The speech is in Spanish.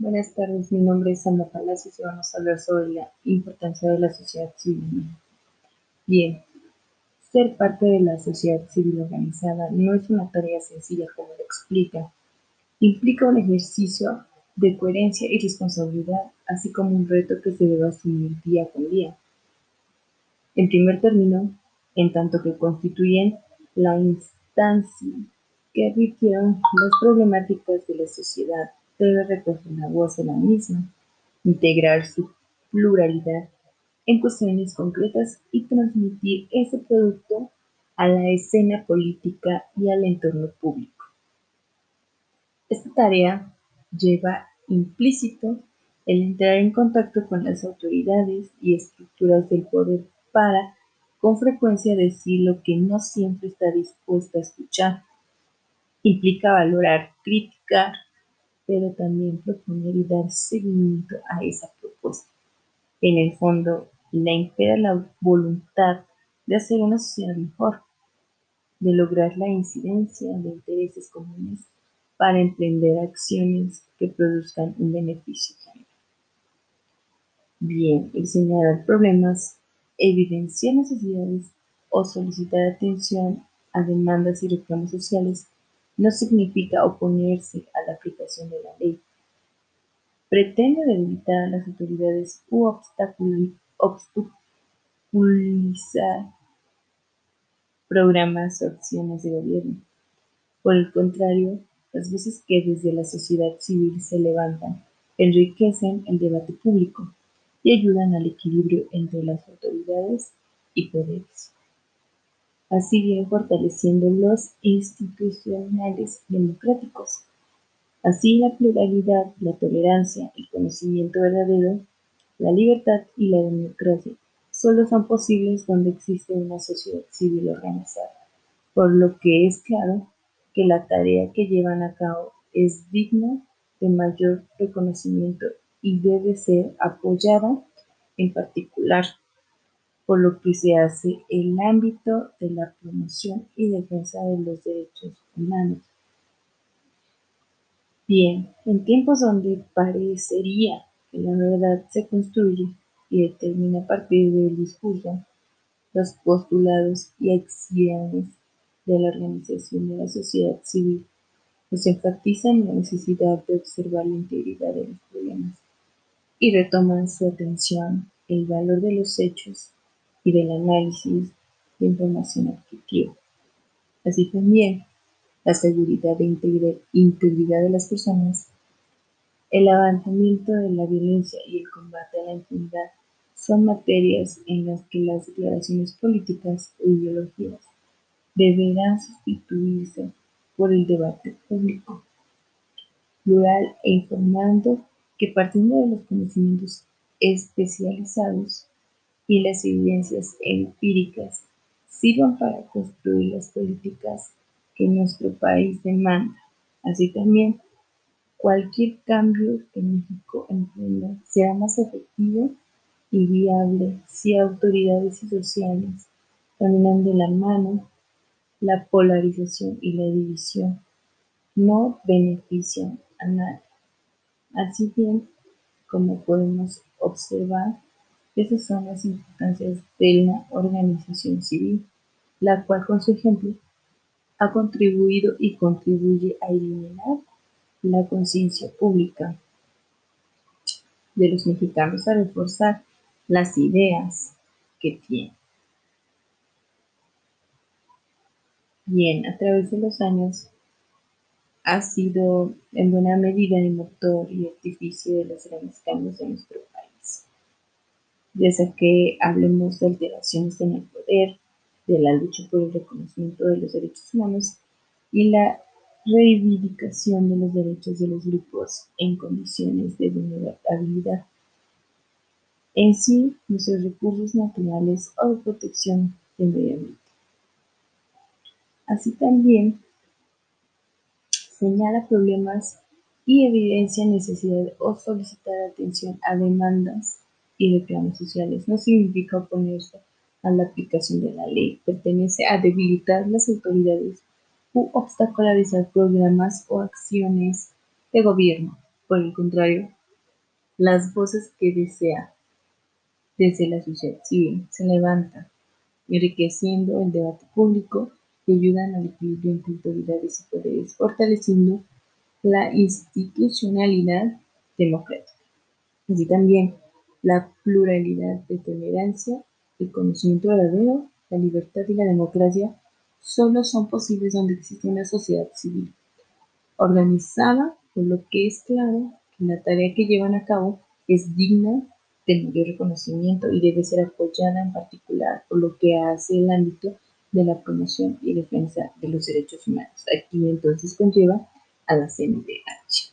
Buenas tardes, mi nombre es Sandra Palacios y vamos a hablar sobre la importancia de la sociedad civil. Bien, ser parte de la sociedad civil organizada no es una tarea sencilla como lo explica. Implica un ejercicio de coherencia y responsabilidad, así como un reto que se debe asumir día con día. En primer término, en tanto que constituyen la instancia que requieren las problemáticas de la sociedad, debe recoger la voz de la misma, integrar su pluralidad en cuestiones concretas y transmitir ese producto a la escena política y al entorno público. Esta tarea lleva implícito el entrar en contacto con las autoridades y estructuras del poder para, con frecuencia, decir lo que no siempre está dispuesta a escuchar. Implica valorar, criticar, pero también proponer y dar seguimiento a esa propuesta. En el fondo, la impera la voluntad de hacer una sociedad mejor, de lograr la incidencia de intereses comunes para emprender acciones que produzcan un beneficio general. Bien, el señalar problemas, evidenciar necesidades o solicitar atención a demandas y reclamos sociales no significa oponerse a la aplicación de la ley. Pretende debilitar a las autoridades u obstaculizar programas o acciones de gobierno. Por el contrario, las voces que desde la sociedad civil se levantan enriquecen el debate público y ayudan al equilibrio entre las autoridades y poderes así bien fortaleciendo los institucionales democráticos. Así la pluralidad, la tolerancia, el conocimiento verdadero, la libertad y la democracia solo son posibles donde existe una sociedad civil organizada, por lo que es claro que la tarea que llevan a cabo es digna de mayor reconocimiento y debe ser apoyada en particular por lo que se hace el ámbito de la promoción y defensa de los derechos humanos. Bien, en tiempos donde parecería que la verdad se construye y determina a partir del discurso, los postulados y acciones de la organización de la sociedad civil nos enfatizan la necesidad de observar la integridad de los problemas y retoman su atención el valor de los hechos y del análisis de información objetiva. Así también, la seguridad e integridad de las personas, el avanzamiento de la violencia y el combate a la impunidad son materias en las que las declaraciones políticas o ideologías deberán sustituirse por el debate público, plural e informando que partiendo de los conocimientos especializados y las evidencias empíricas sirvan para construir las políticas que nuestro país demanda. Así también, cualquier cambio que México emprenda será más efectivo y viable si autoridades y sociales caminan de la mano. La polarización y la división no benefician a nadie. Así bien, como podemos observar, esas son las importancias de la organización civil, la cual con su ejemplo ha contribuido y contribuye a eliminar la conciencia pública de los mexicanos, a reforzar las ideas que tienen. Bien, a través de los años ha sido en buena medida el motor y artificio de los grandes cambios de nuestro ya sea que hablemos de alteraciones en el poder, de la lucha por el reconocimiento de los derechos humanos y la reivindicación de los derechos de los grupos en condiciones de vulnerabilidad. En sí, nuestros recursos naturales o de protección del medio ambiente. Así también señala problemas y evidencia necesidad o solicitar atención a demandas y reclamos sociales. No significa oponerse a la aplicación de la ley, pertenece a debilitar las autoridades u obstacularizar programas o acciones de gobierno. Por el contrario, las voces que desea desde la sociedad civil se levantan, enriqueciendo el debate público y ayudan al equilibrio entre autoridades y poderes, fortaleciendo la institucionalidad democrática. Así también la pluralidad de tolerancia, el conocimiento verdadero, la libertad y la democracia solo son posibles donde existe una sociedad civil organizada, por lo que es claro que la tarea que llevan a cabo es digna de mayor reconocimiento y debe ser apoyada en particular por lo que hace el ámbito de la promoción y defensa de los derechos humanos. Aquí entonces conlleva a la CNDH.